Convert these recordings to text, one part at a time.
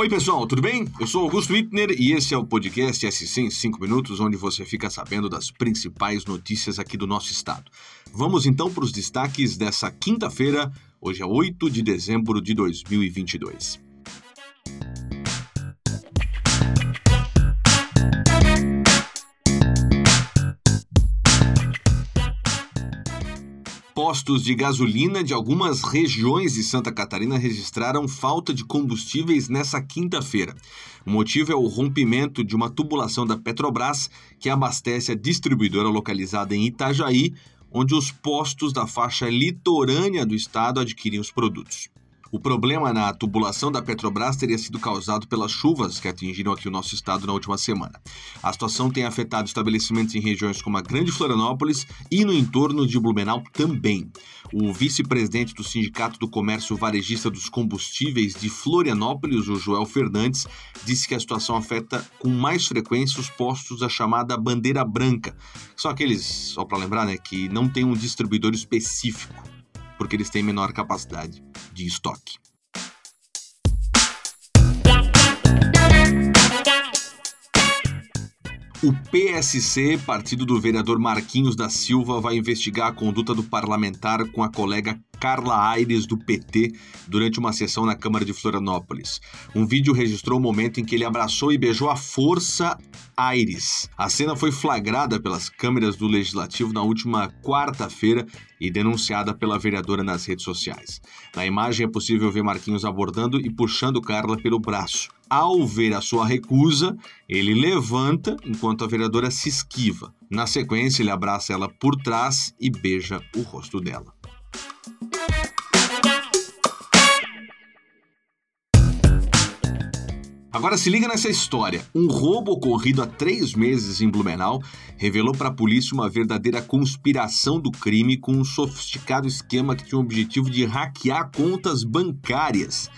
Oi, pessoal, tudo bem? Eu sou Augusto Wittner e esse é o podcast SC em 5 minutos, onde você fica sabendo das principais notícias aqui do nosso estado. Vamos então para os destaques dessa quinta-feira, hoje é 8 de dezembro de 2022. Postos de gasolina de algumas regiões de Santa Catarina registraram falta de combustíveis nessa quinta-feira. O motivo é o rompimento de uma tubulação da Petrobras que abastece a distribuidora localizada em Itajaí, onde os postos da faixa litorânea do estado adquirem os produtos. O problema na tubulação da Petrobras teria sido causado pelas chuvas que atingiram aqui o nosso estado na última semana. A situação tem afetado estabelecimentos em regiões como a Grande Florianópolis e no entorno de Blumenau também. O vice-presidente do Sindicato do Comércio Varejista dos Combustíveis de Florianópolis, o Joel Fernandes, disse que a situação afeta com mais frequência os postos da chamada bandeira branca. São aqueles, só para lembrar, né, que não tem um distribuidor específico porque eles têm menor capacidade de estoque. O PSC, partido do vereador Marquinhos da Silva, vai investigar a conduta do parlamentar com a colega Carla Aires, do PT, durante uma sessão na Câmara de Florianópolis. Um vídeo registrou o momento em que ele abraçou e beijou à força Aires. A cena foi flagrada pelas câmeras do Legislativo na última quarta-feira e denunciada pela vereadora nas redes sociais. Na imagem é possível ver Marquinhos abordando e puxando Carla pelo braço. Ao ver a sua recusa, ele levanta enquanto a vereadora se esquiva. Na sequência, ele abraça ela por trás e beija o rosto dela. Agora se liga nessa história. Um roubo ocorrido há três meses em Blumenau revelou para a polícia uma verdadeira conspiração do crime com um sofisticado esquema que tinha o objetivo de hackear contas bancárias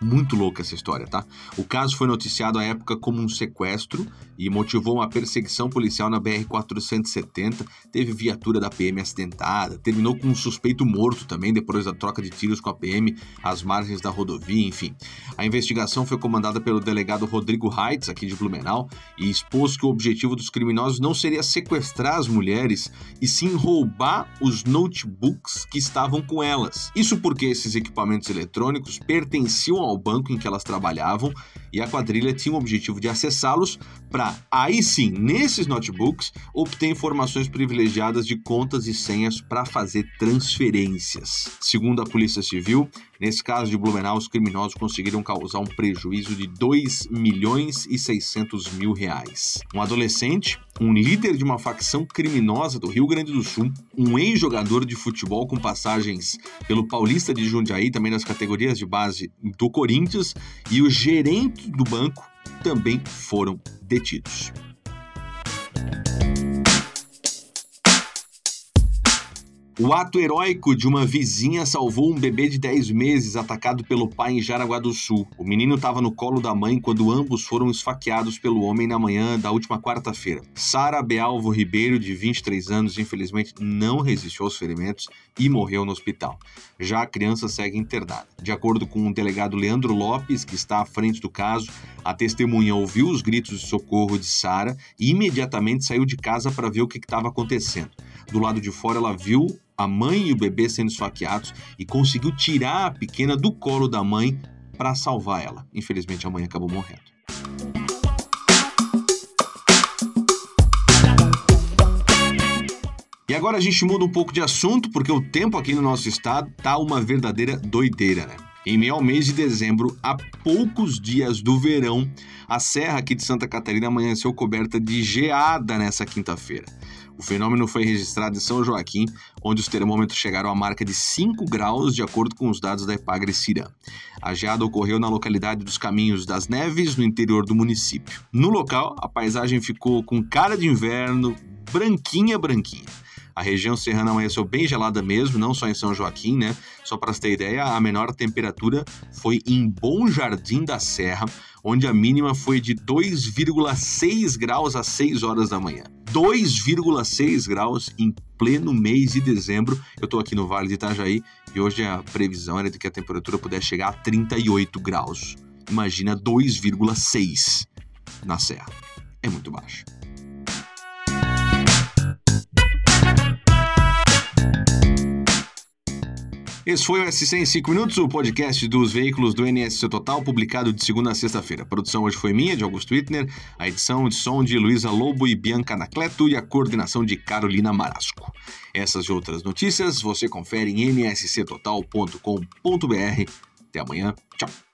muito louca essa história, tá? O caso foi noticiado à época como um sequestro e motivou uma perseguição policial na BR-470. Teve viatura da PM acidentada, terminou com um suspeito morto também depois da troca de tiros com a PM às margens da rodovia, enfim. A investigação foi comandada pelo delegado Rodrigo Reitz, aqui de Blumenau, e expôs que o objetivo dos criminosos não seria sequestrar as mulheres, e sim roubar os notebooks que estavam com elas. Isso porque esses equipamentos eletrônicos pertenciam ao banco em que elas trabalhavam e a quadrilha tinha o objetivo de acessá-los para, aí sim, nesses notebooks, obter informações privilegiadas de contas e senhas para fazer transferências. Segundo a Polícia Civil, nesse caso de Blumenau, os criminosos conseguiram causar um prejuízo de 2 milhões e 600 mil reais. Um adolescente, um líder de uma facção criminosa do Rio Grande do Sul, um ex-jogador de futebol com passagens pelo Paulista de Jundiaí, também nas categorias de base do Corinthians, e o gerente do banco também foram detidos. O ato heróico de uma vizinha salvou um bebê de 10 meses atacado pelo pai em Jaraguá do Sul. O menino estava no colo da mãe quando ambos foram esfaqueados pelo homem na manhã da última quarta-feira. Sara Bealvo Ribeiro, de 23 anos, infelizmente não resistiu aos ferimentos e morreu no hospital. Já a criança segue internada. De acordo com o delegado Leandro Lopes, que está à frente do caso, a testemunha ouviu os gritos de socorro de Sara e imediatamente saiu de casa para ver o que estava acontecendo. Do lado de fora, ela viu a mãe e o bebê sendo esfaqueados e conseguiu tirar a pequena do colo da mãe para salvar ela. Infelizmente, a mãe acabou morrendo. E agora a gente muda um pouco de assunto, porque o tempo aqui no nosso estado tá uma verdadeira doideira, né? Em meio ao mês de dezembro, a poucos dias do verão, a serra aqui de Santa Catarina amanheceu coberta de geada nessa quinta-feira. O fenômeno foi registrado em São Joaquim, onde os termômetros chegaram à marca de 5 graus, de acordo com os dados da Epagre Cirã. A geada ocorreu na localidade dos Caminhos das Neves, no interior do município. No local, a paisagem ficou com cara de inverno, branquinha, branquinha. A região serrana amanheceu bem gelada mesmo, não só em São Joaquim, né? Só para você ter ideia, a menor temperatura foi em Bom Jardim da Serra, onde a mínima foi de 2,6 graus às 6 horas da manhã. 2,6 graus em pleno mês de dezembro. Eu estou aqui no Vale de Itajaí e hoje a previsão era de que a temperatura pudesse chegar a 38 graus. Imagina 2,6 na Serra. É muito baixo. Esse foi o SC em 5 minutos, o podcast dos veículos do NSC Total, publicado de segunda a sexta-feira. A produção hoje foi minha, de Augusto Wittner, a edição de som de Luísa Lobo e Bianca Anacleto e a coordenação de Carolina Marasco. Essas e outras notícias você confere em nsctotal.com.br. Até amanhã. Tchau.